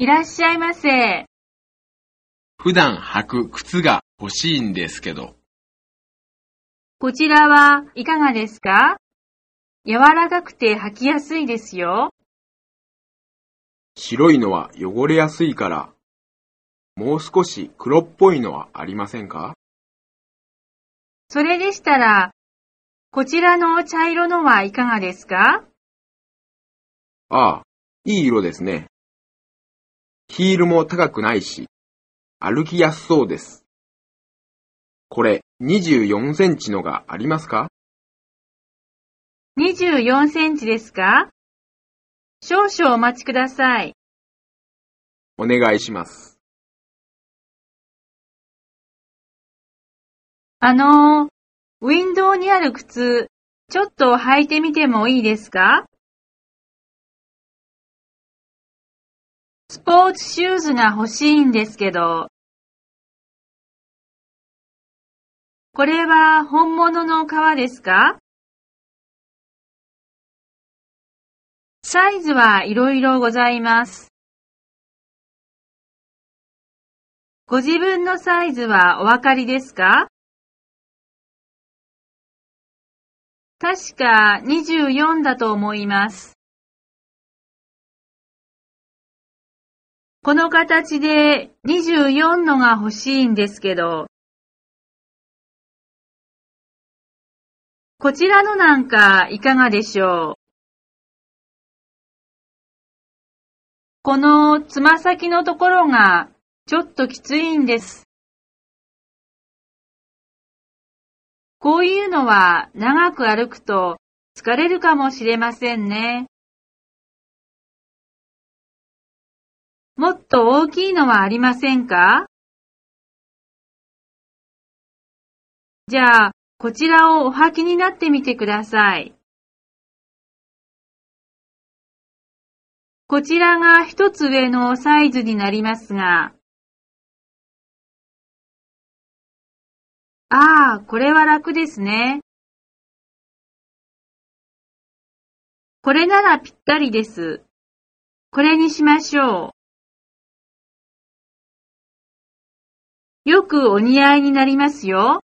いらっしゃいませ。普段履く靴が欲しいんですけど。こちらはいかがですか？柔らかくて履きやすいですよ。白いのは汚れやすいから、もう少し黒っぽいのはありませんか？それでしたら、こちらの茶色のはいかがですか？ああ、いい色ですね。ヒールも高くないし、歩きやすそうです。これ24センチのがありますか ?24 センチですか？少々お待ちください。お願いします。あのウィンドウにある靴、ちょっと履いてみてもいいですか？スポーツシューズが欲しいんですけど。これは本物の革ですか？サイズはいろいろございます。ご自分のサイズはお分かりですか？確か24だと思います。この形で24のが欲しいんですけど、こちらのなんかいかがでしょう？このつま先のところがちょっときついんです。こういうのは長く歩くと疲れるかもしれませんね。もっと大きいのはありませんか？じゃあ、こちらをお履きになってみてください。こちらが一つ上のサイズになりますが、ああ、これは楽ですね。これならぴったりです。これにしましょう。よくお似合いになりますよ。